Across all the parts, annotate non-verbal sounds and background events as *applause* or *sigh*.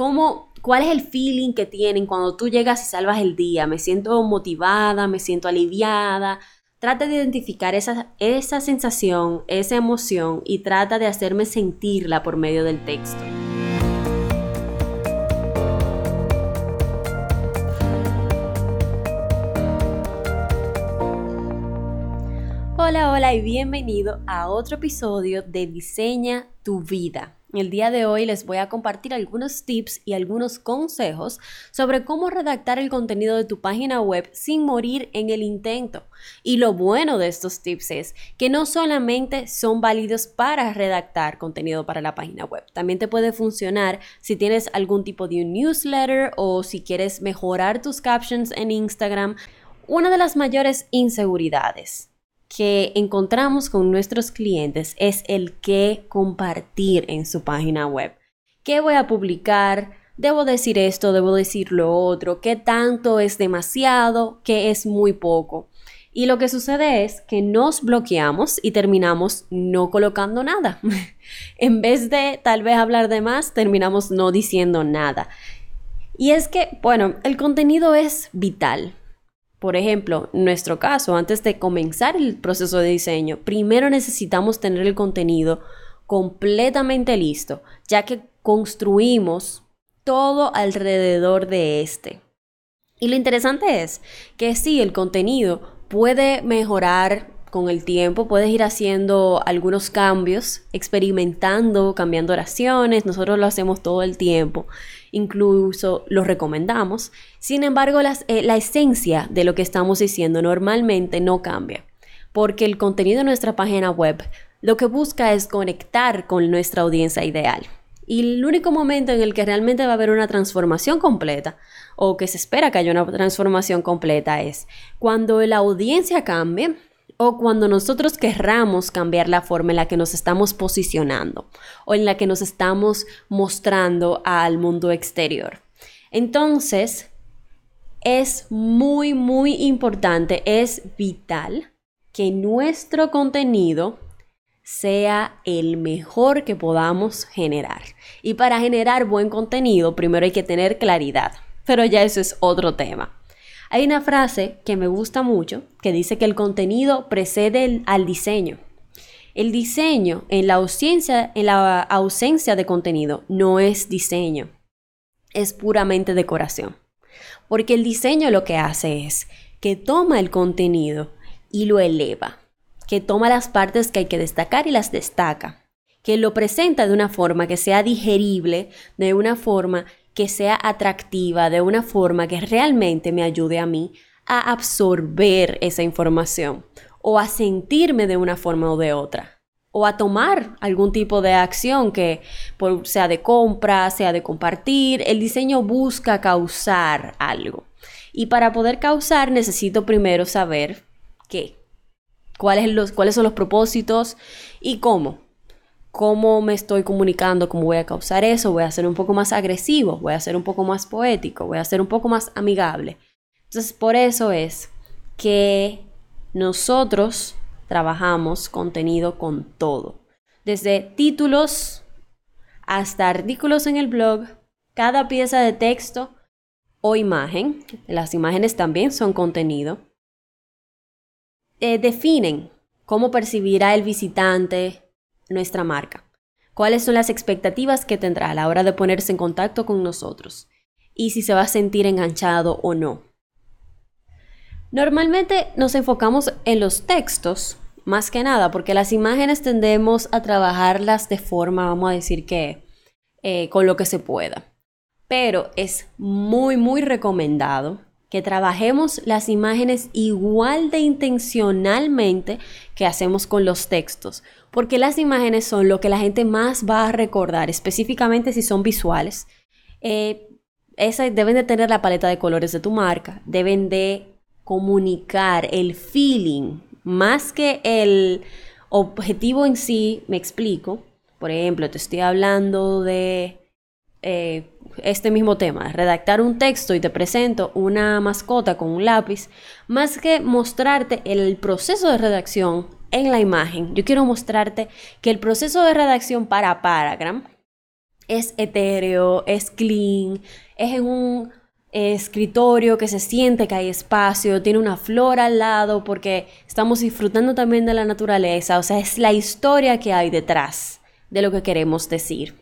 cómo, cuál es el feeling que tienen cuando tú llegas y salvas el día. Me siento motivada, me siento aliviada. Trata de identificar esa, esa sensación, esa emoción y trata de hacerme sentirla por medio del texto. Hola, hola y bienvenido a otro episodio de Diseña tu vida. El día de hoy les voy a compartir algunos tips y algunos consejos sobre cómo redactar el contenido de tu página web sin morir en el intento. Y lo bueno de estos tips es que no solamente son válidos para redactar contenido para la página web, también te puede funcionar si tienes algún tipo de newsletter o si quieres mejorar tus captions en Instagram. Una de las mayores inseguridades que encontramos con nuestros clientes es el qué compartir en su página web. ¿Qué voy a publicar? ¿Debo decir esto? ¿Debo decir lo otro? ¿Qué tanto es demasiado? ¿Qué es muy poco? Y lo que sucede es que nos bloqueamos y terminamos no colocando nada. *laughs* en vez de tal vez hablar de más, terminamos no diciendo nada. Y es que, bueno, el contenido es vital. Por ejemplo, en nuestro caso, antes de comenzar el proceso de diseño, primero necesitamos tener el contenido completamente listo, ya que construimos todo alrededor de este. Y lo interesante es que sí, el contenido puede mejorar con el tiempo, puedes ir haciendo algunos cambios, experimentando, cambiando oraciones, nosotros lo hacemos todo el tiempo incluso lo recomendamos. Sin embargo, eh, la esencia de lo que estamos diciendo normalmente no cambia, porque el contenido de nuestra página web lo que busca es conectar con nuestra audiencia ideal. Y el único momento en el que realmente va a haber una transformación completa o que se espera que haya una transformación completa es cuando la audiencia cambie o cuando nosotros querramos cambiar la forma en la que nos estamos posicionando o en la que nos estamos mostrando al mundo exterior. Entonces, es muy, muy importante, es vital que nuestro contenido sea el mejor que podamos generar. Y para generar buen contenido, primero hay que tener claridad, pero ya eso es otro tema. Hay una frase que me gusta mucho que dice que el contenido precede al diseño. El diseño en la, ausencia, en la ausencia de contenido no es diseño, es puramente decoración. Porque el diseño lo que hace es que toma el contenido y lo eleva, que toma las partes que hay que destacar y las destaca, que lo presenta de una forma que sea digerible, de una forma que sea atractiva de una forma que realmente me ayude a mí a absorber esa información o a sentirme de una forma o de otra o a tomar algún tipo de acción que sea de compra, sea de compartir. El diseño busca causar algo. Y para poder causar necesito primero saber qué, cuáles, los, cuáles son los propósitos y cómo cómo me estoy comunicando, cómo voy a causar eso, voy a ser un poco más agresivo, voy a ser un poco más poético, voy a ser un poco más amigable. Entonces, por eso es que nosotros trabajamos contenido con todo. Desde títulos hasta artículos en el blog, cada pieza de texto o imagen, las imágenes también son contenido, eh, definen cómo percibirá el visitante nuestra marca. ¿Cuáles son las expectativas que tendrá a la hora de ponerse en contacto con nosotros? Y si se va a sentir enganchado o no. Normalmente nos enfocamos en los textos, más que nada, porque las imágenes tendemos a trabajarlas de forma, vamos a decir que, eh, con lo que se pueda. Pero es muy, muy recomendado que trabajemos las imágenes igual de intencionalmente que hacemos con los textos, porque las imágenes son lo que la gente más va a recordar, específicamente si son visuales. Eh, deben de tener la paleta de colores de tu marca, deben de comunicar el feeling, más que el objetivo en sí, me explico. Por ejemplo, te estoy hablando de eh, este mismo tema, redactar un texto y te presento una mascota con un lápiz, más que mostrarte el proceso de redacción en la imagen, yo quiero mostrarte que el proceso de redacción para Paragram es etéreo, es clean, es en un escritorio que se siente que hay espacio, tiene una flor al lado porque estamos disfrutando también de la naturaleza, o sea, es la historia que hay detrás de lo que queremos decir.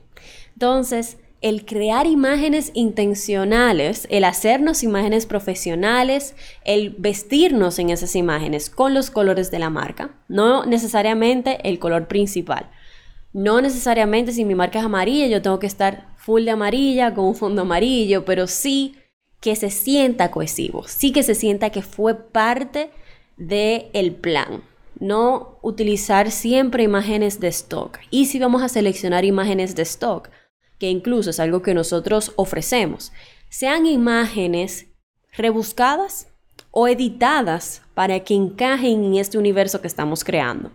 Entonces, el crear imágenes intencionales, el hacernos imágenes profesionales, el vestirnos en esas imágenes con los colores de la marca, no necesariamente el color principal. No necesariamente si mi marca es amarilla, yo tengo que estar full de amarilla con un fondo amarillo, pero sí que se sienta cohesivo, sí que se sienta que fue parte del el plan. No utilizar siempre imágenes de stock. Y si vamos a seleccionar imágenes de stock, que incluso es algo que nosotros ofrecemos, sean imágenes rebuscadas o editadas para que encajen en este universo que estamos creando.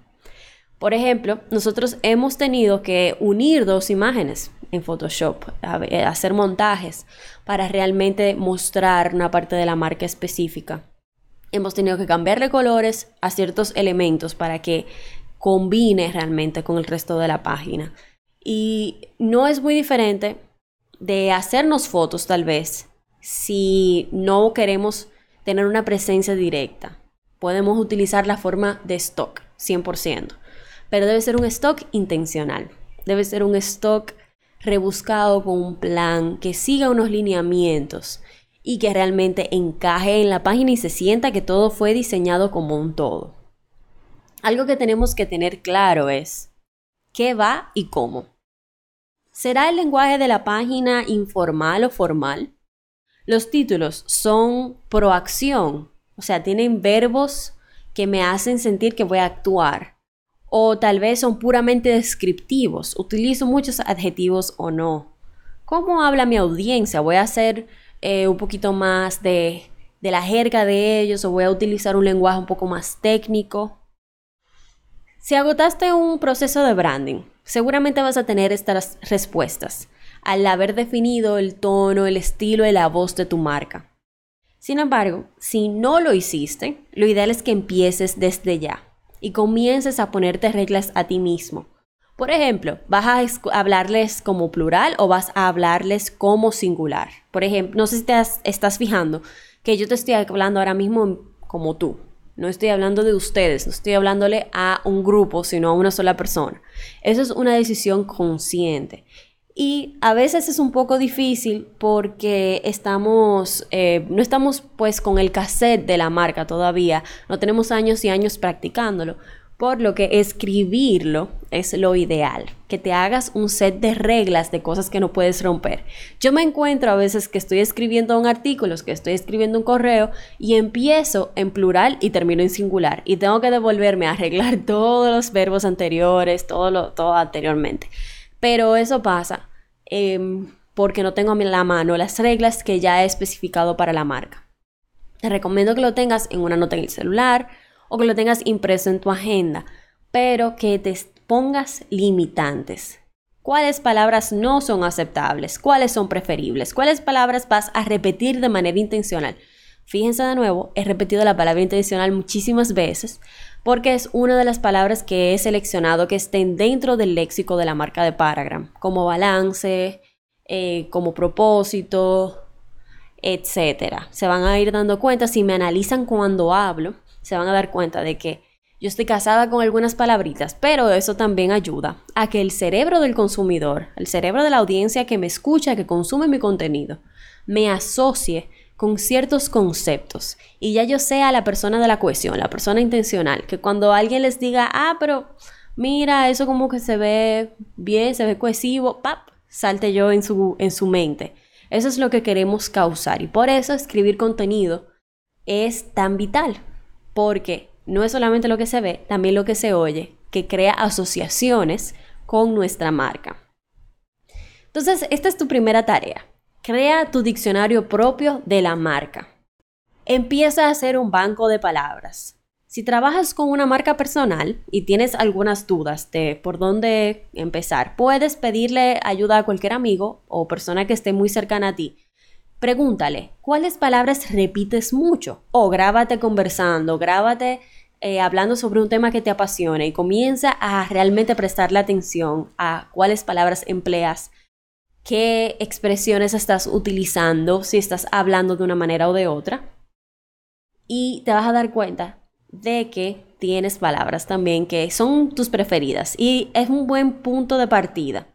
Por ejemplo, nosotros hemos tenido que unir dos imágenes en Photoshop, hacer montajes para realmente mostrar una parte de la marca específica. Hemos tenido que cambiarle colores a ciertos elementos para que combine realmente con el resto de la página. Y no es muy diferente de hacernos fotos tal vez si no queremos tener una presencia directa. Podemos utilizar la forma de stock, 100% pero debe ser un stock intencional. Debe ser un stock rebuscado con un plan, que siga unos lineamientos y que realmente encaje en la página y se sienta que todo fue diseñado como un todo. Algo que tenemos que tener claro es qué va y cómo. ¿Será el lenguaje de la página informal o formal? Los títulos son proacción, o sea, tienen verbos que me hacen sentir que voy a actuar o tal vez son puramente descriptivos, utilizo muchos adjetivos o no. ¿Cómo habla mi audiencia? ¿Voy a hacer eh, un poquito más de, de la jerga de ellos o voy a utilizar un lenguaje un poco más técnico? Si agotaste un proceso de branding, seguramente vas a tener estas respuestas al haber definido el tono, el estilo y la voz de tu marca. Sin embargo, si no lo hiciste, lo ideal es que empieces desde ya y comiences a ponerte reglas a ti mismo. Por ejemplo, ¿vas a hablarles como plural o vas a hablarles como singular? Por ejemplo, no sé si te estás fijando que yo te estoy hablando ahora mismo como tú. No estoy hablando de ustedes, no estoy hablándole a un grupo, sino a una sola persona. Eso es una decisión consciente. Y a veces es un poco difícil porque estamos, eh, no estamos pues con el cassette de la marca todavía, no tenemos años y años practicándolo, por lo que escribirlo es lo ideal, que te hagas un set de reglas de cosas que no puedes romper. Yo me encuentro a veces que estoy escribiendo un artículo, que estoy escribiendo un correo y empiezo en plural y termino en singular y tengo que devolverme a arreglar *laughs* todos los verbos anteriores, todo lo todo anteriormente. Pero eso pasa em, porque no tengo a la mano las reglas que ya he especificado para la marca. Te recomiendo que lo tengas en una nota en el celular o que lo tengas impreso en tu agenda, pero que te pongas limitantes. ¿Cuáles palabras no son aceptables? ¿Cuáles son preferibles? ¿Cuáles palabras vas a repetir de manera intencional? Fíjense de nuevo, he repetido la palabra intencional muchísimas veces porque es una de las palabras que he seleccionado que estén dentro del léxico de la marca de Paragram, como balance, eh, como propósito, etc. Se van a ir dando cuenta, si me analizan cuando hablo, se van a dar cuenta de que yo estoy casada con algunas palabritas, pero eso también ayuda a que el cerebro del consumidor, el cerebro de la audiencia que me escucha, que consume mi contenido, me asocie con ciertos conceptos y ya yo sea la persona de la cohesión, la persona intencional, que cuando alguien les diga, ah, pero mira, eso como que se ve bien, se ve cohesivo, pap, salte yo en su, en su mente. Eso es lo que queremos causar y por eso escribir contenido es tan vital, porque no es solamente lo que se ve, también lo que se oye, que crea asociaciones con nuestra marca. Entonces, esta es tu primera tarea. Crea tu diccionario propio de la marca. Empieza a hacer un banco de palabras. Si trabajas con una marca personal y tienes algunas dudas de por dónde empezar, puedes pedirle ayuda a cualquier amigo o persona que esté muy cercana a ti. Pregúntale, ¿cuáles palabras repites mucho? O grábate conversando, grábate eh, hablando sobre un tema que te apasiona y comienza a realmente prestarle atención a cuáles palabras empleas qué expresiones estás utilizando, si estás hablando de una manera o de otra. Y te vas a dar cuenta de que tienes palabras también que son tus preferidas y es un buen punto de partida.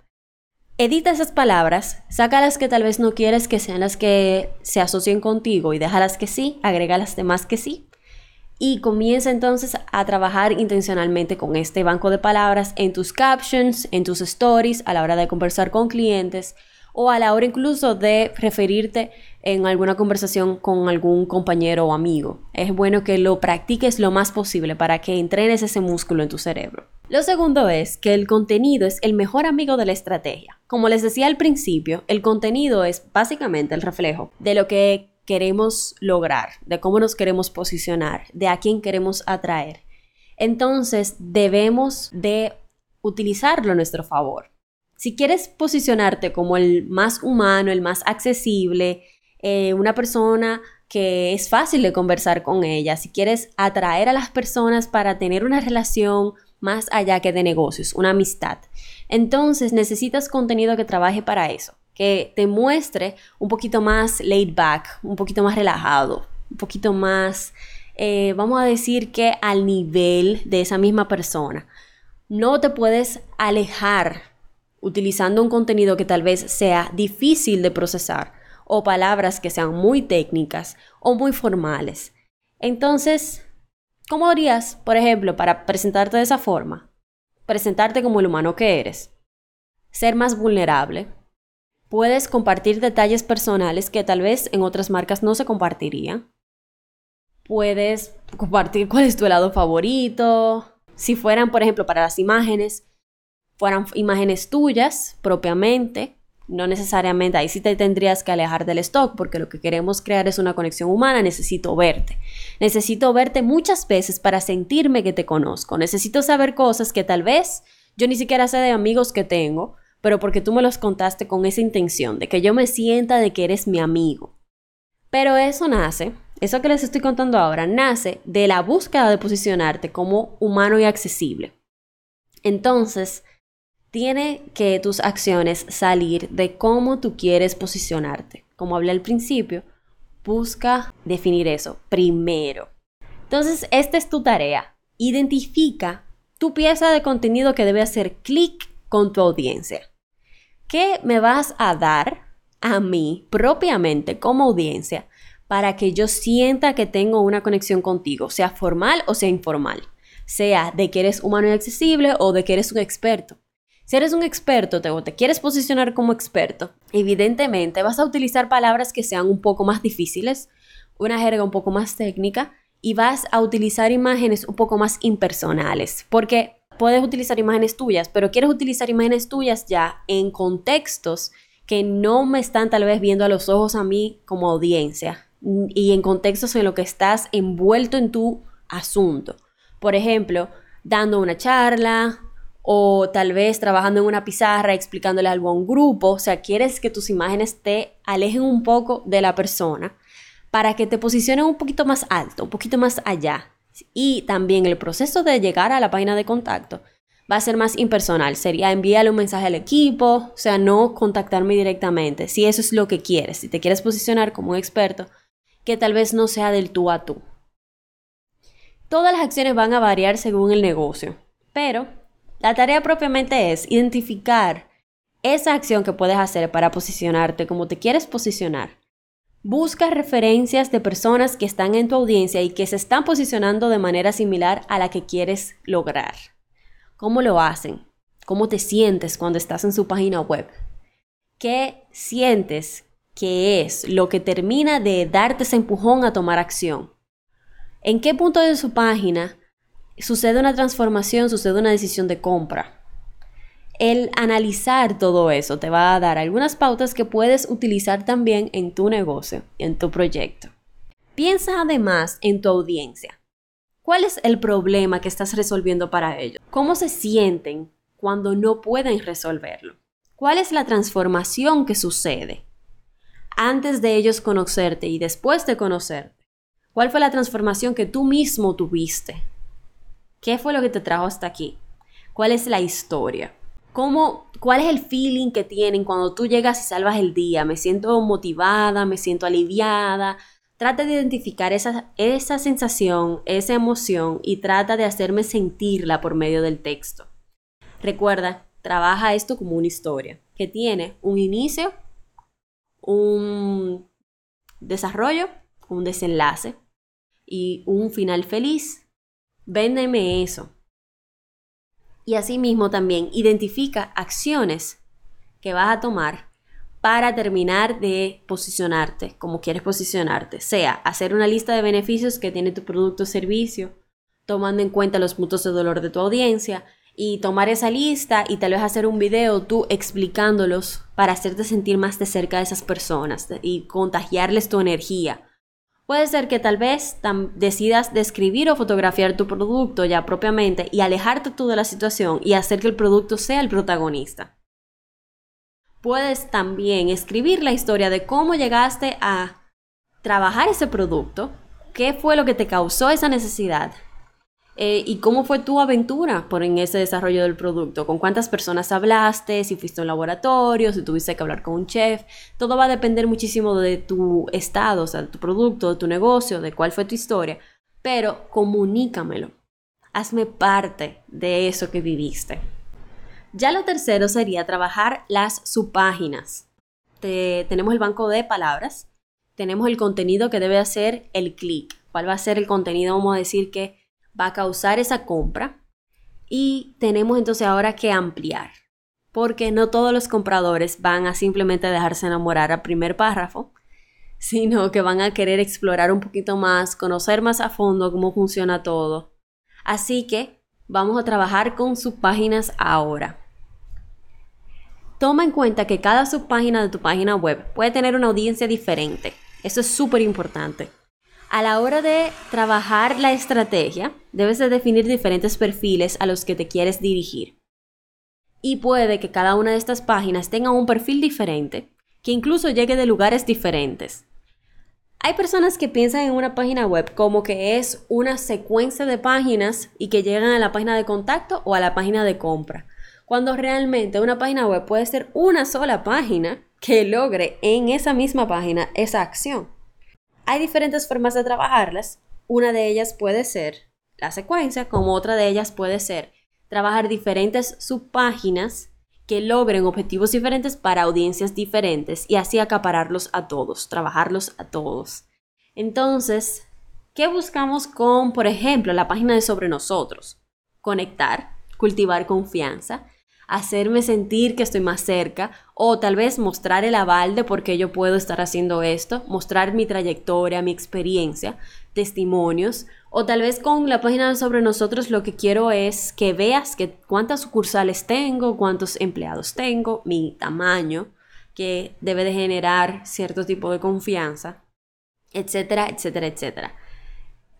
Edita esas palabras, saca las que tal vez no quieres que sean las que se asocien contigo y deja las que sí, agrega las demás que sí. Y comienza entonces a trabajar intencionalmente con este banco de palabras en tus captions, en tus stories, a la hora de conversar con clientes o a la hora incluso de referirte en alguna conversación con algún compañero o amigo. Es bueno que lo practiques lo más posible para que entrenes ese músculo en tu cerebro. Lo segundo es que el contenido es el mejor amigo de la estrategia. Como les decía al principio, el contenido es básicamente el reflejo de lo que queremos lograr, de cómo nos queremos posicionar, de a quién queremos atraer. Entonces debemos de utilizarlo a nuestro favor. Si quieres posicionarte como el más humano, el más accesible, eh, una persona que es fácil de conversar con ella, si quieres atraer a las personas para tener una relación más allá que de negocios, una amistad, entonces necesitas contenido que trabaje para eso que te muestre un poquito más laid back, un poquito más relajado, un poquito más, eh, vamos a decir que al nivel de esa misma persona. No te puedes alejar utilizando un contenido que tal vez sea difícil de procesar o palabras que sean muy técnicas o muy formales. Entonces, ¿cómo harías, por ejemplo, para presentarte de esa forma? Presentarte como el humano que eres. Ser más vulnerable, Puedes compartir detalles personales que tal vez en otras marcas no se compartirían. Puedes compartir cuál es tu helado favorito. Si fueran, por ejemplo, para las imágenes, fueran imágenes tuyas propiamente, no necesariamente, ahí sí te tendrías que alejar del stock porque lo que queremos crear es una conexión humana, necesito verte. Necesito verte muchas veces para sentirme que te conozco. Necesito saber cosas que tal vez yo ni siquiera sé de amigos que tengo, pero porque tú me los contaste con esa intención, de que yo me sienta de que eres mi amigo. Pero eso nace, eso que les estoy contando ahora, nace de la búsqueda de posicionarte como humano y accesible. Entonces, tiene que tus acciones salir de cómo tú quieres posicionarte. Como hablé al principio, busca definir eso primero. Entonces, esta es tu tarea. Identifica tu pieza de contenido que debe hacer clic con tu audiencia. ¿Qué me vas a dar a mí propiamente como audiencia para que yo sienta que tengo una conexión contigo, sea formal o sea informal? Sea de que eres humano y accesible o de que eres un experto. Si eres un experto te, o te quieres posicionar como experto, evidentemente vas a utilizar palabras que sean un poco más difíciles, una jerga un poco más técnica y vas a utilizar imágenes un poco más impersonales, porque puedes utilizar imágenes tuyas, pero quieres utilizar imágenes tuyas ya en contextos que no me están tal vez viendo a los ojos a mí como audiencia y en contextos en los que estás envuelto en tu asunto. Por ejemplo, dando una charla o tal vez trabajando en una pizarra explicándole algo a un grupo, o sea, quieres que tus imágenes te alejen un poco de la persona para que te posicionen un poquito más alto, un poquito más allá y también el proceso de llegar a la página de contacto va a ser más impersonal. Sería enviarle un mensaje al equipo, o sea, no contactarme directamente. Si eso es lo que quieres, si te quieres posicionar como un experto, que tal vez no sea del tú a tú. Todas las acciones van a variar según el negocio, pero la tarea propiamente es identificar esa acción que puedes hacer para posicionarte como te quieres posicionar Busca referencias de personas que están en tu audiencia y que se están posicionando de manera similar a la que quieres lograr. ¿Cómo lo hacen? ¿Cómo te sientes cuando estás en su página web? ¿Qué sientes que es lo que termina de darte ese empujón a tomar acción? ¿En qué punto de su página sucede una transformación, sucede una decisión de compra? el analizar todo eso te va a dar algunas pautas que puedes utilizar también en tu negocio, en tu proyecto. Piensa además en tu audiencia. ¿Cuál es el problema que estás resolviendo para ellos? ¿Cómo se sienten cuando no pueden resolverlo? ¿Cuál es la transformación que sucede antes de ellos conocerte y después de conocerte? ¿Cuál fue la transformación que tú mismo tuviste? ¿Qué fue lo que te trajo hasta aquí? ¿Cuál es la historia? cómo, cuál es el feeling que tienen cuando tú llegas y salvas el día. Me siento motivada, me siento aliviada. Trata de identificar esa, esa sensación, esa emoción y trata de hacerme sentirla por medio del texto. Recuerda, trabaja esto como una historia que tiene un inicio, un desarrollo, un desenlace y un final feliz. Véndeme eso. Y asimismo también identifica acciones que vas a tomar para terminar de posicionarte como quieres posicionarte. Sea hacer una lista de beneficios que tiene tu producto o servicio, tomando en cuenta los puntos de dolor de tu audiencia y tomar esa lista y tal vez hacer un video tú explicándolos para hacerte sentir más de cerca de esas personas y contagiarles tu energía Puede ser que tal vez decidas describir o fotografiar tu producto ya propiamente y alejarte tú de la situación y hacer que el producto sea el protagonista. Puedes también escribir la historia de cómo llegaste a trabajar ese producto, qué fue lo que te causó esa necesidad eh, y cómo fue tu aventura por en ese desarrollo del producto, con cuántas personas hablaste, si fuiste a un laboratorio, si tuviste que hablar con un chef. Todo va a depender muchísimo de tu estado, o sea, de tu producto, de tu negocio, de cuál fue tu historia. Pero comunícamelo. Hazme parte de eso que viviste. Ya lo tercero sería trabajar las subpáginas. tenemos el banco de palabras, tenemos el contenido que debe hacer el clic. ¿Cuál va a ser el contenido? Vamos a decir que va a causar esa compra y tenemos entonces ahora que ampliar, porque no todos los compradores van a simplemente dejarse enamorar al primer párrafo, sino que van a querer explorar un poquito más, conocer más a fondo cómo funciona todo. Así que vamos a trabajar con subpáginas ahora. Toma en cuenta que cada subpágina de tu página web puede tener una audiencia diferente. Eso es súper importante. A la hora de trabajar la estrategia, debes de definir diferentes perfiles a los que te quieres dirigir. Y puede que cada una de estas páginas tenga un perfil diferente, que incluso llegue de lugares diferentes. Hay personas que piensan en una página web como que es una secuencia de páginas y que llegan a la página de contacto o a la página de compra, cuando realmente una página web puede ser una sola página que logre en esa misma página esa acción. Hay diferentes formas de trabajarlas. Una de ellas puede ser la secuencia, como otra de ellas puede ser trabajar diferentes subpáginas que logren objetivos diferentes para audiencias diferentes y así acapararlos a todos, trabajarlos a todos. Entonces, ¿qué buscamos con, por ejemplo, la página de sobre nosotros? Conectar, cultivar confianza, hacerme sentir que estoy más cerca o tal vez mostrar el aval de por qué yo puedo estar haciendo esto, mostrar mi trayectoria, mi experiencia, testimonios o tal vez con la página sobre nosotros lo que quiero es que veas que cuántas sucursales tengo, cuántos empleados tengo, mi tamaño que debe de generar cierto tipo de confianza, etcétera, etcétera, etcétera.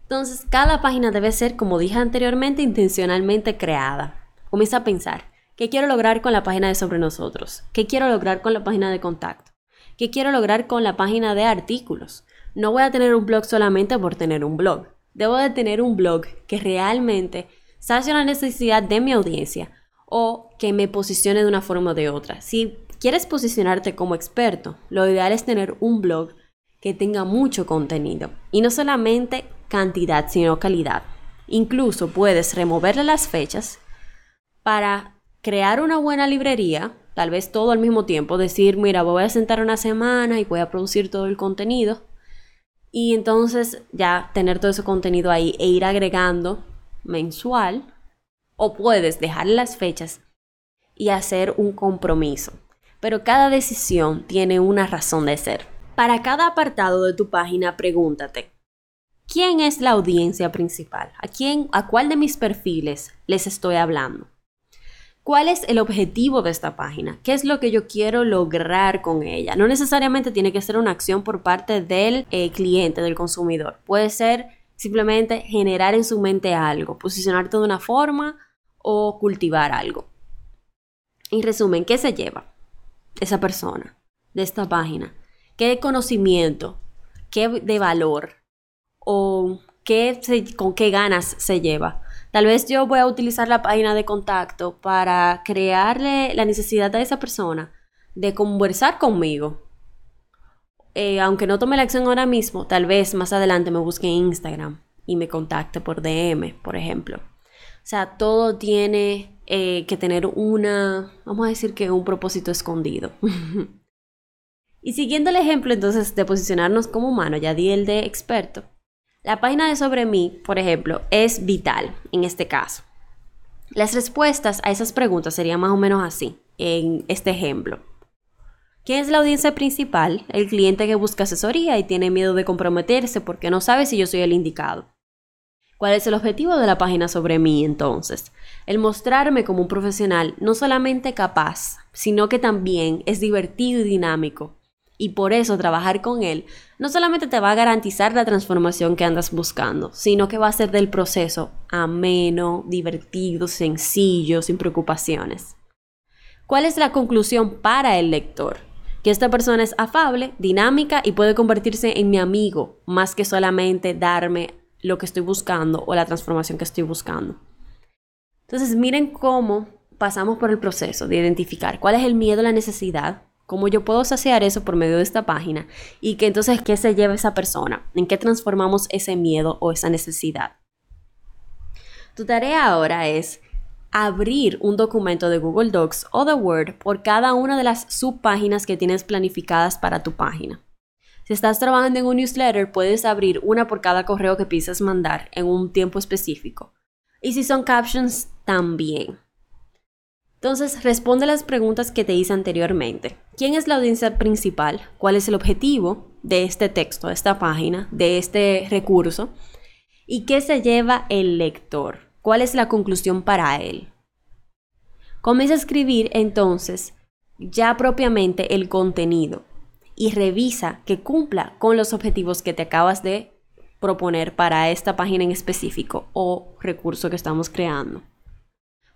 Entonces, cada página debe ser, como dije anteriormente, intencionalmente creada. Comienza a pensar, ¿Qué quiero lograr con la página de sobre nosotros? ¿Qué quiero lograr con la página de contacto? ¿Qué quiero lograr con la página de artículos? No voy a tener un blog solamente por tener un blog. Debo de tener un blog que realmente sacie la necesidad de mi audiencia o que me posicione de una forma o de otra. Si quieres posicionarte como experto, lo ideal es tener un blog que tenga mucho contenido y no solamente cantidad, sino calidad. Incluso puedes removerle las fechas para crear una buena librería, tal vez todo al mismo tiempo, decir, mira, voy a sentar una semana y voy a producir todo el contenido. Y entonces ya tener todo ese contenido ahí e ir agregando mensual. O puedes dejar las fechas y hacer un compromiso. Pero cada decisión tiene una razón de ser. Para cada apartado de tu página, pregúntate, ¿quién es la audiencia principal? ¿A quién, a cuál de mis perfiles les estoy hablando? ¿Cuál es el objetivo de esta página? ¿Qué es lo que yo quiero lograr con ella? No necesariamente tiene que ser una acción por parte del eh, cliente, del consumidor. Puede ser simplemente generar en su mente algo, posicionarte de una forma o cultivar algo. En resumen, ¿qué se lleva esa persona de esta página? ¿Qué conocimiento? ¿Qué de valor? ¿O qué con qué ganas se lleva Tal vez yo voy a utilizar la página de contacto para crearle la necesidad a esa persona de conversar conmigo. Eh, aunque no tome la acción ahora mismo, tal vez más adelante me busque en Instagram y me contacte por DM, por ejemplo. O sea, todo tiene eh, que tener una, vamos a decir que un propósito escondido. *laughs* y siguiendo el ejemplo entonces de posicionarnos como humano, ya di el de experto. La página de sobre mí, por ejemplo, es vital en este caso. Las respuestas a esas preguntas serían más o menos así, en este ejemplo. ¿Quién es la audiencia principal? El cliente que busca asesoría y tiene miedo de comprometerse porque no sabe si yo soy el indicado. ¿Cuál es el objetivo de la página sobre mí entonces? El mostrarme como un profesional no solamente capaz, sino que también es divertido y dinámico. Y por eso trabajar con él no solamente te va a garantizar la transformación que andas buscando, sino que va a hacer del proceso ameno, divertido, sencillo, sin preocupaciones. ¿Cuál es la conclusión para el lector? Que esta persona es afable, dinámica y puede convertirse en mi amigo, más que solamente darme lo que estoy buscando o la transformación que estoy buscando. Entonces, miren cómo pasamos por el proceso de identificar cuál es el miedo, la necesidad, cómo yo puedo saciar eso por medio de esta página y que entonces qué se lleva esa persona, en qué transformamos ese miedo o esa necesidad. Tu tarea ahora es abrir un documento de Google Docs o de Word por cada una de las subpáginas que tienes planificadas para tu página. Si estás trabajando en un newsletter, puedes abrir una por cada correo que piensas mandar en un tiempo específico. Y si son captions, también. Entonces, responde las preguntas que te hice anteriormente. ¿Quién es la audiencia principal? ¿Cuál es el objetivo de este texto, de esta página, de este recurso? ¿Y qué se lleva el lector? ¿Cuál es la conclusión para él? Comienza a escribir entonces ya propiamente el contenido y revisa que cumpla con los objetivos que te acabas de proponer para esta página en específico o recurso que estamos creando.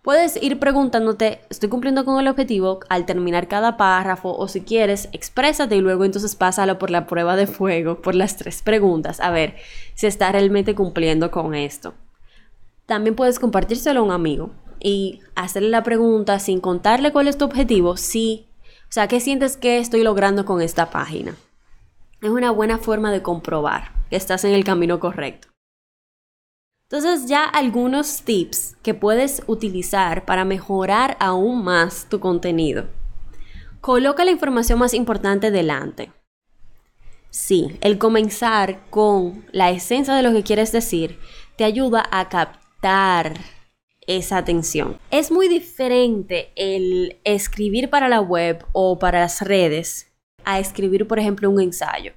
Puedes ir preguntándote, ¿estoy cumpliendo con el objetivo? Al terminar cada párrafo o si quieres, exprésate y luego entonces pásalo por la prueba de fuego, por las tres preguntas, a ver si está realmente cumpliendo con esto. También puedes compartírselo a un amigo y hacerle la pregunta sin contarle cuál es tu objetivo, si o sea, ¿qué sientes que estoy logrando con esta página? Es una buena forma de comprobar que estás en el camino correcto. Entonces ya algunos tips que puedes utilizar para mejorar aún más tu contenido. Coloca la información más importante delante. Sí, el comenzar con la esencia de lo que quieres decir te ayuda a captar esa atención. Es muy diferente el escribir para la web o para las redes a escribir, por ejemplo, un ensayo.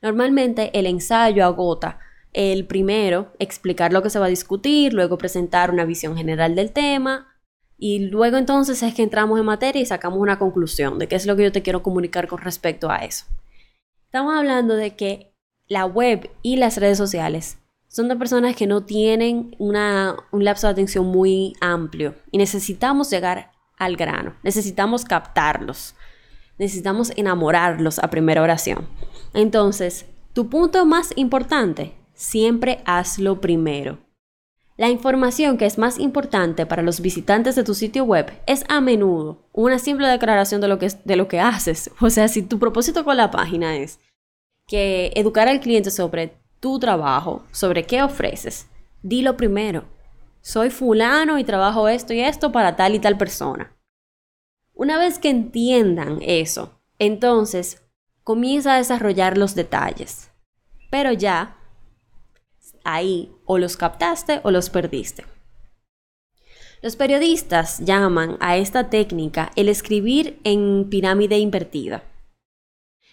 Normalmente el ensayo agota el primero, explicar lo que se va a discutir, luego presentar una visión general del tema y luego entonces es que entramos en materia y sacamos una conclusión de qué es lo que yo te quiero comunicar con respecto a eso. Estamos hablando de que la web y las redes sociales son de personas que no tienen un lapso de atención muy amplio y necesitamos llegar al grano, necesitamos captarlos, necesitamos enamorarlos a primera oración. Entonces, tu punto más importante, siempre hazlo primero. La información que es más importante para los visitantes de tu sitio web es a menudo una simple declaración de lo que, de lo que haces. *laughs* O sea, si tu propósito con la página es que educar al cliente sobre tu trabajo, sobre qué ofreces, dilo primero. Soy fulano y trabajo esto y esto para tal y tal persona. Una vez que entiendan eso, entonces comienza a desarrollar los detalles. Pero ya, ahí o los captaste o los perdiste. Los periodistas llaman a esta técnica el escribir en pirámide invertida.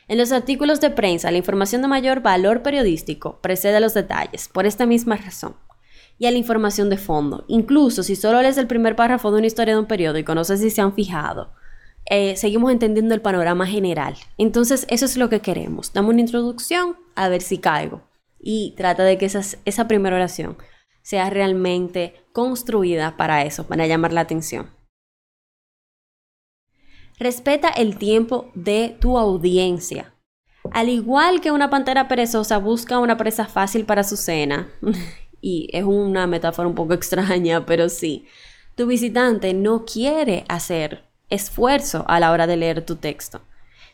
En los artículos de prensa, la información de mayor valor periodístico precede a los detalles, por esta misma razón, y a la información de fondo. Incluso si solo lees el primer párrafo de una historia de un periódico, no sé si se han fijado, eh, seguimos entendiendo el panorama general. Entonces, eso es lo que queremos. Dame una introducción a ver si caigo. Y trata de que esa primera oración sea realmente construida para eso, para llamar la atención. Respeta el tiempo de tu audiencia. Al igual que una pantera perezosa busca una presa fácil para su cena *laughs* y es una metáfora un poco *laughs* extraña, pero sí, tu visitante no quiere hacer esfuerzo a la hora de leer tu texto.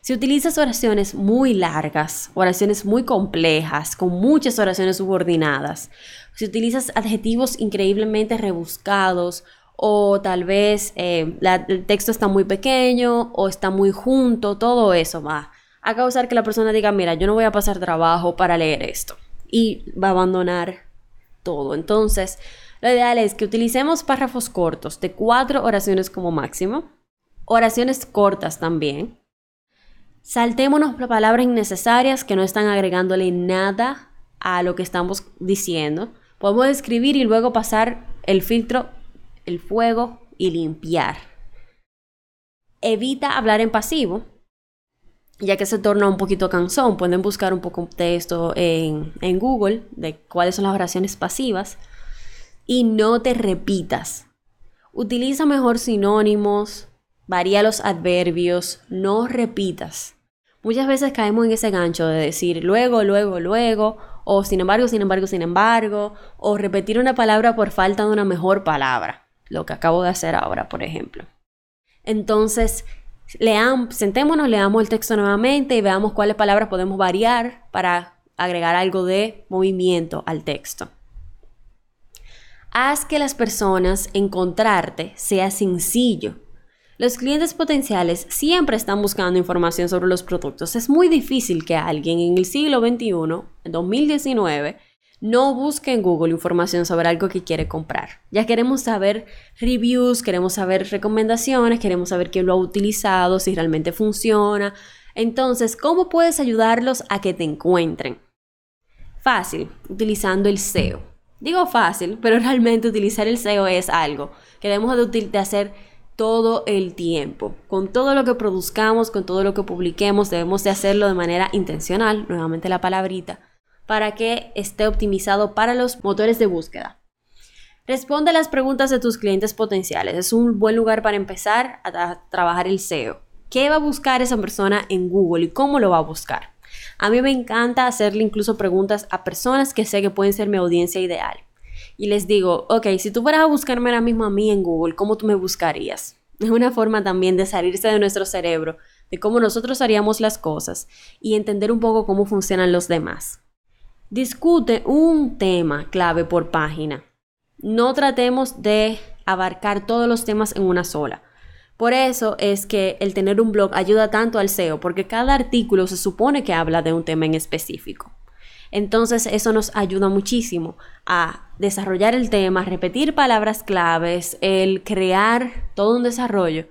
Si utilizas oraciones muy largas, oraciones muy complejas, con muchas oraciones subordinadas, si utilizas adjetivos increíblemente rebuscados o tal vez eh, el texto está muy pequeño o está muy junto, todo eso va a causar que la persona diga, mira, yo no voy a pasar trabajo para leer esto y va a abandonar todo. Entonces, lo ideal es que utilicemos párrafos cortos de cuatro oraciones como máximo, oraciones cortas también. Saltémonos palabras innecesarias que no están agregándole nada a lo que estamos diciendo. Podemos escribir y luego pasar el filtro, el fuego y limpiar. Evita hablar en pasivo, ya que se torna un poquito cansón. Pueden buscar un poco de esto en, en Google, de cuáles son las oraciones pasivas. Y no te repitas. Utiliza mejor sinónimos, varía los adverbios, no repitas. Muchas veces caemos en ese gancho de decir luego, luego, luego, o sin embargo, sin embargo, sin embargo, o repetir una palabra por falta de una mejor palabra, lo que acabo de hacer ahora, por ejemplo. Entonces, leamos, sentémonos, leamos el texto nuevamente y veamos cuáles palabras podemos variar para agregar algo de movimiento al texto. Haz que las personas encontrarte sea sencillo los clientes potenciales siempre están buscando información sobre los productos. Es muy difícil que alguien en el siglo XXI, en 2019, no busque en Google información sobre algo que quiere comprar. Ya queremos saber reviews, queremos saber recomendaciones, queremos saber quién lo ha utilizado, si realmente funciona. Entonces, ¿cómo puedes ayudarlos a que te encuentren? Fácil, utilizando el SEO. Digo fácil, pero *laughs* realmente utilizar el SEO es algo que debemos de, hacer todo el tiempo. Con todo lo que produzcamos, con todo lo que publiquemos, debemos de hacerlo de manera intencional, nuevamente la palabrita, para que esté optimizado para los motores de búsqueda. Responde las preguntas de tus clientes potenciales. Es un buen lugar para empezar a trabajar el SEO. ¿Qué va a buscar esa persona en Google y cómo lo va a buscar? A mí me encanta hacerle incluso preguntas a personas que sé que pueden ser mi audiencia ideal y les digo, ok, si tú fueras a buscarme ahora mismo a mí en Google, ¿cómo tú me buscarías? *laughs* Es una forma también de salirse de nuestro cerebro, de cómo nosotros haríamos las cosas y entender un poco cómo funcionan los demás. Discute un tema clave por página. No tratemos de abarcar todos los temas en una sola. Por eso es que el tener un blog ayuda tanto al SEO, porque cada artículo se supone que habla de un tema en específico. Entonces eso nos ayuda muchísimo a desarrollar el tema, repetir palabras claves, el crear todo un desarrollo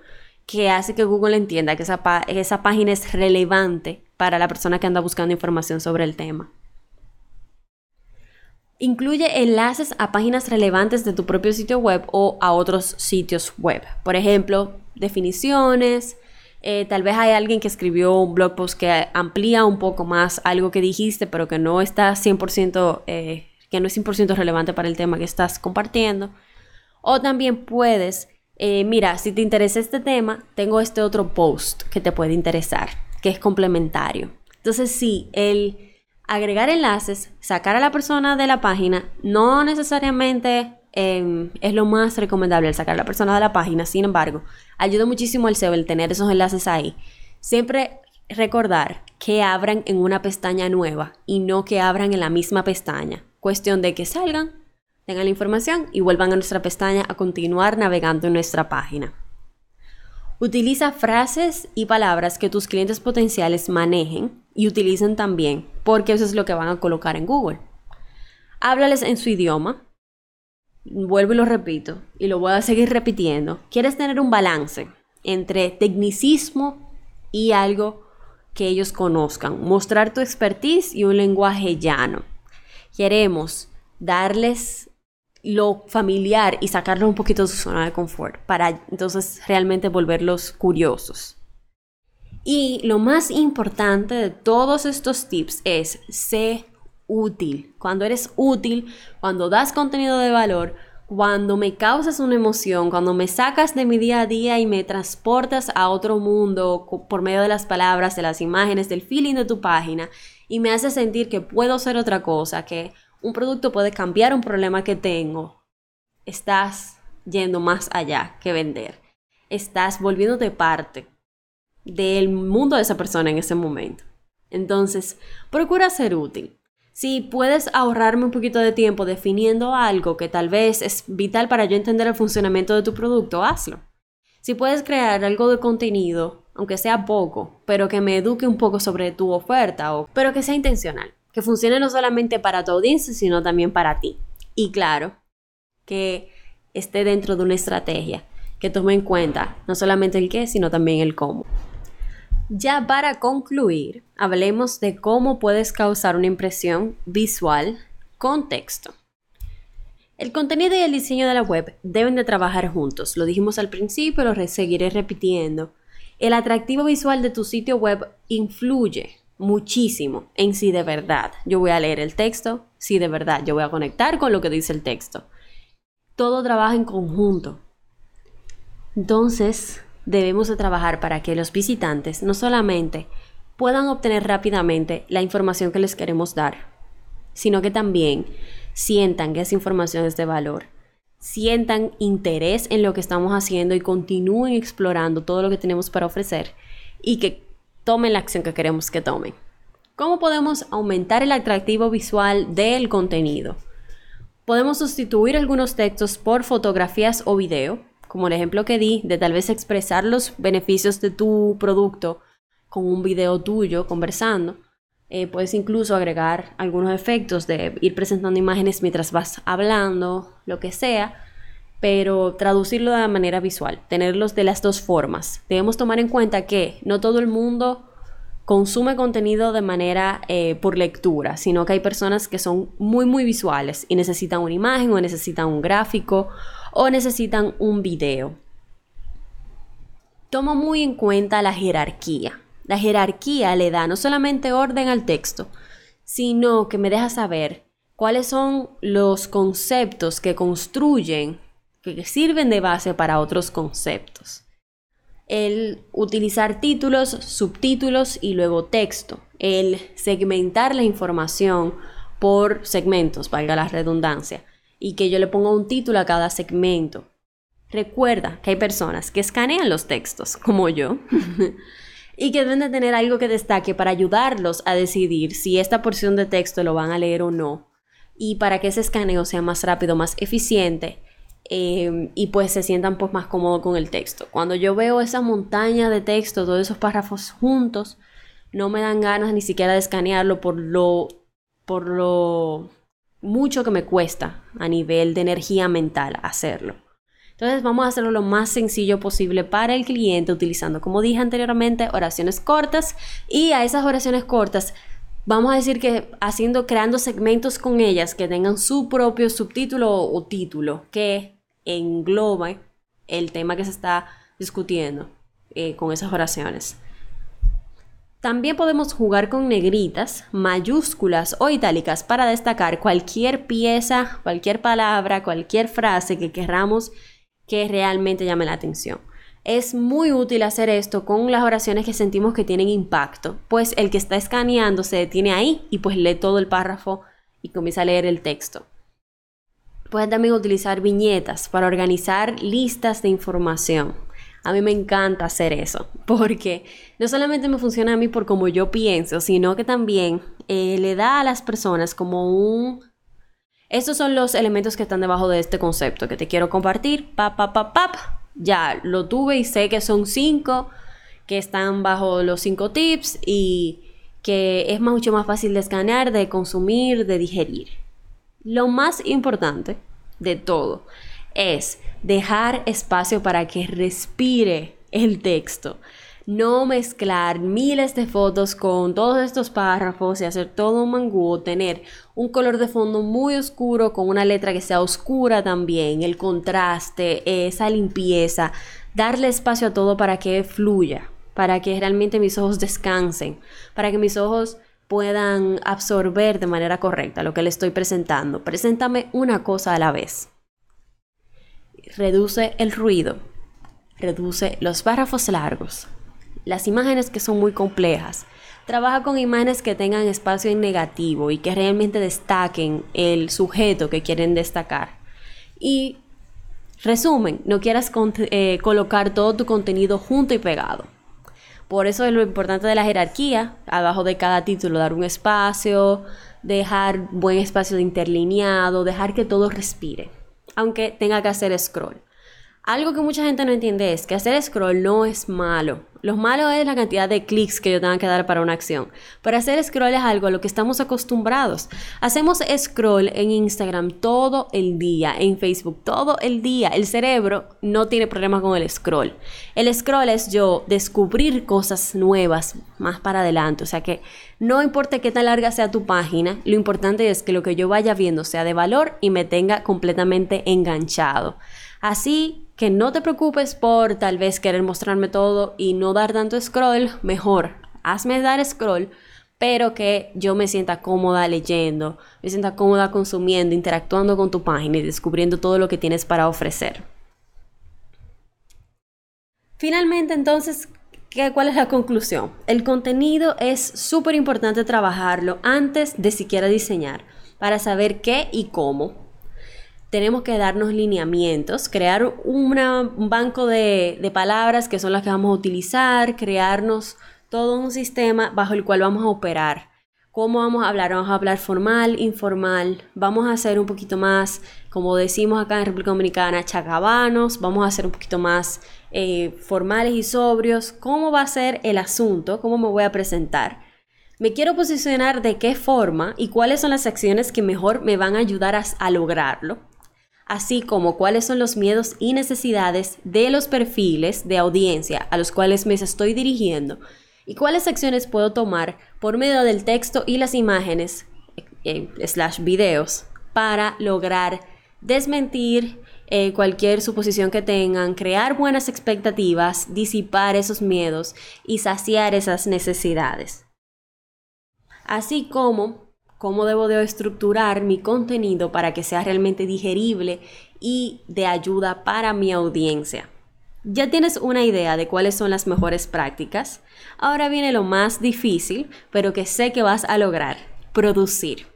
que hace que Google entienda que esa, esa página es relevante para la persona que anda buscando información sobre el tema. Incluye enlaces a páginas relevantes de tu propio sitio web o a otros sitios web. Por ejemplo, definiciones, eh, tal vez hay alguien que escribió un blog post que amplía un poco más algo que dijiste, pero que no está 100%, eh, que no es 100% relevante para el tema que estás compartiendo. O también puedes, eh, mira, si te interesa este tema, tengo este otro post que te puede interesar, que es complementario. Entonces, sí, el agregar enlaces, sacar a la persona de la página, no necesariamente Em, es lo más recomendable el sacar a la persona de la página. Sin embargo, ayuda muchísimo al SEO el tener esos enlaces ahí. Siempre recordar que abran en una pestaña nueva y no que abran en la misma pestaña. Cuestión de que salgan, tengan la información y vuelvan a nuestra pestaña a continuar navegando en nuestra página. Utiliza frases y palabras que tus clientes potenciales manejen y utilicen también, porque eso es lo que van a colocar en Google. Háblales en su idioma, vuelvo y lo repito, y lo voy a seguir repitiendo, quieres tener un balance entre tecnicismo y algo que ellos conozcan, mostrar tu expertise y un lenguaje llano. Queremos darles lo familiar y sacarlos un poquito de su zona de confort para entonces realmente volverlos curiosos. Y lo más importante de todos estos tips es ser útil. Cuando eres útil, cuando das contenido de valor, cuando me causas una emoción, cuando me sacas de mi día a día y me transportas a otro mundo por medio de las palabras, de las imágenes, del feeling de tu página y me haces sentir que puedo ser otra cosa, que un producto puede cambiar un problema que tengo, estás yendo más allá que vender. Estás volviéndote parte del mundo de esa persona en ese momento. Entonces, procura ser útil. Si puedes ahorrarme un poquito de tiempo definiendo algo que tal vez es vital para yo entender el funcionamiento de tu producto, hazlo. Si puedes crear algo de contenido, aunque sea poco, pero que me eduque un poco sobre tu oferta, o, pero que sea intencional, que funcione no solamente para tu audiencia, sino también para ti. Y claro, que esté dentro de una estrategia, que tome en cuenta no solamente el qué, sino también el cómo. Ya para concluir, hablemos de cómo puedes causar una impresión visual con texto. El contenido y el diseño de la web deben de trabajar juntos. Lo dijimos al principio, lo seguiré repitiendo. El atractivo visual de tu sitio web influye muchísimo en si de verdad yo voy a leer el texto, si de verdad yo voy a conectar con lo que dice el texto. Todo trabaja en conjunto. Entonces, debemos de trabajar para que los visitantes no solamente puedan obtener rápidamente la información que les queremos dar, sino que también sientan que esa información es de valor, sientan interés en lo que estamos haciendo y continúen explorando todo lo que tenemos para ofrecer y que tomen la acción que queremos que tomen. ¿Cómo podemos aumentar el atractivo visual del contenido? Podemos sustituir algunos textos por fotografías o video como el ejemplo que di, de tal vez expresar los beneficios de tu producto con un video tuyo conversando. Eh, puedes incluso agregar algunos efectos de ir presentando imágenes mientras vas hablando, lo que sea, pero traducirlo de manera visual, tenerlos de las dos formas. Debemos tomar en cuenta que no todo el mundo consume contenido de manera eh, por lectura, sino que hay personas que son muy muy visuales y necesitan una imagen o necesitan un gráfico o necesitan un video. Tomo muy en cuenta la jerarquía. La jerarquía le da no solamente orden al texto, sino que me deja saber cuáles son los conceptos que construyen, que sirven de base para otros conceptos. El utilizar títulos, subtítulos y luego texto. El segmentar la información por segmentos, valga la redundancia y que yo le ponga un título a cada segmento. Recuerda que hay personas que escanean los textos, como yo, *laughs* y que deben de tener algo que destaque para ayudarlos a decidir si esta porción de texto lo van a leer o no, y para que ese escaneo sea más rápido, más eficiente, em, y pues se sientan pues más cómodos con el texto. Cuando yo veo esa montaña de texto, todos esos párrafos juntos, no me dan ganas ni siquiera de escanearlo por lo, por lo mucho que me cuesta a nivel de energía mental hacerlo. Entonces vamos a hacerlo lo más sencillo posible para el cliente utilizando, como dije anteriormente, oraciones cortas y a esas oraciones cortas vamos a decir que haciendo, creando segmentos con ellas que tengan su propio subtítulo o título que englobe el tema que se está discutiendo eh, con esas oraciones. También podemos jugar con negritas, mayúsculas o itálicas para destacar cualquier pieza, cualquier palabra, cualquier frase que queramos que realmente llame la atención. Es muy útil hacer esto con las oraciones que sentimos que tienen impacto, pues el que está escaneando se detiene ahí y pues lee todo el párrafo y comienza a leer el texto. Pueden también utilizar viñetas para organizar listas de información. A mí me encanta hacer eso, porque no solamente me funciona a mí por como yo pienso, sino que también eh, le da a las personas como un... Estos son los elementos que están debajo de este concepto que te quiero compartir. Pap, pap, pap. Ya lo tuve y sé que son cinco que están bajo los cinco tips y que es mucho más fácil de escanear, de consumir, de digerir. Lo más importante de todo es dejar espacio para que respire el texto. No mezclar miles de fotos con todos estos párrafos y hacer todo un mangú, tener un color de fondo muy oscuro con una letra que sea oscura también, el contraste, esa limpieza, darle espacio a todo para que fluya, para que realmente mis ojos descansen, para que mis ojos puedan absorber de manera correcta lo que le estoy presentando. Preséntame una cosa a la vez reduce el ruido, reduce los párrafos largos, las imágenes que son muy complejas, Trabaja con imágenes que tengan espacio en negativo y que realmente destaquen el sujeto que quieren destacar. Y resumen, no quieras eh, colocar todo tu contenido junto y pegado. Por eso es lo importante de la jerarquía, abajo de cada título dar un espacio, dejar buen espacio de interlineado, dejar que todo respire, aunque tenga que hacer scroll. Algo que mucha gente no entiende es que hacer scroll no es malo. Lo malo es la cantidad de clics que yo tenga que dar para una acción. Pero hacer scroll es algo a lo que estamos acostumbrados. Hacemos scroll en Instagram todo el día, en Facebook todo el día. El cerebro no tiene problema con el scroll. El scroll es yo descubrir cosas nuevas más para adelante. O sea que no importa qué tan larga sea tu página, lo importante es que lo que yo vaya viendo sea de valor y me tenga completamente enganchado. Así que no te preocupes por tal vez querer mostrarme todo y no dar tanto scroll, mejor, hazme dar scroll, pero que yo me sienta cómoda leyendo, me sienta cómoda consumiendo, interactuando con tu página y descubriendo todo lo que tienes para ofrecer. Finalmente, entonces, ¿cuál es la conclusión? El contenido es súper importante trabajarlo antes de siquiera diseñar, para saber qué y cómo tenemos que darnos lineamientos, crear un banco de, palabras que son las que vamos a utilizar, crearnos todo un sistema bajo el cual vamos a operar. ¿Cómo vamos a hablar? Vamos a hablar formal, informal, vamos a hacer un poquito más, como decimos acá en República Dominicana, chacabanos, vamos a hacer un poquito más eh, formales y sobrios. ¿Cómo va a ser el asunto? ¿Cómo me voy a presentar? Me quiero posicionar de qué forma y cuáles son las acciones que mejor me van a ayudar a lograrlo así como cuáles son los miedos y necesidades de los perfiles de audiencia a los cuales me estoy dirigiendo y cuáles acciones puedo tomar por medio del texto y las imágenes eh, slash videos para lograr desmentir eh, cualquier suposición que tengan, crear buenas expectativas, disipar esos miedos y saciar esas necesidades. Así como cómo debo de estructurar mi contenido para que sea realmente digerible y de ayuda para mi audiencia. Ya tienes una idea de cuáles son las mejores prácticas. Ahora viene lo más difícil, pero que sé que vas a lograr, producir.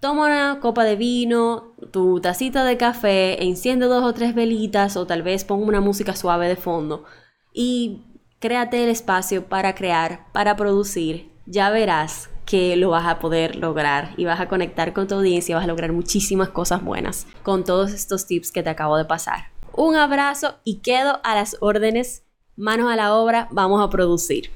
Toma una copa de vino, tu tacita de café, enciende dos o tres velitas o tal vez ponga una música suave de fondo y créate el espacio para crear, para producir. Ya verás que lo vas a poder lograr y vas a conectar con tu audiencia, vas a lograr muchísimas cosas buenas con todos estos tips que te acabo de pasar. Un abrazo y quedo a las órdenes, manos a la obra, vamos a producir.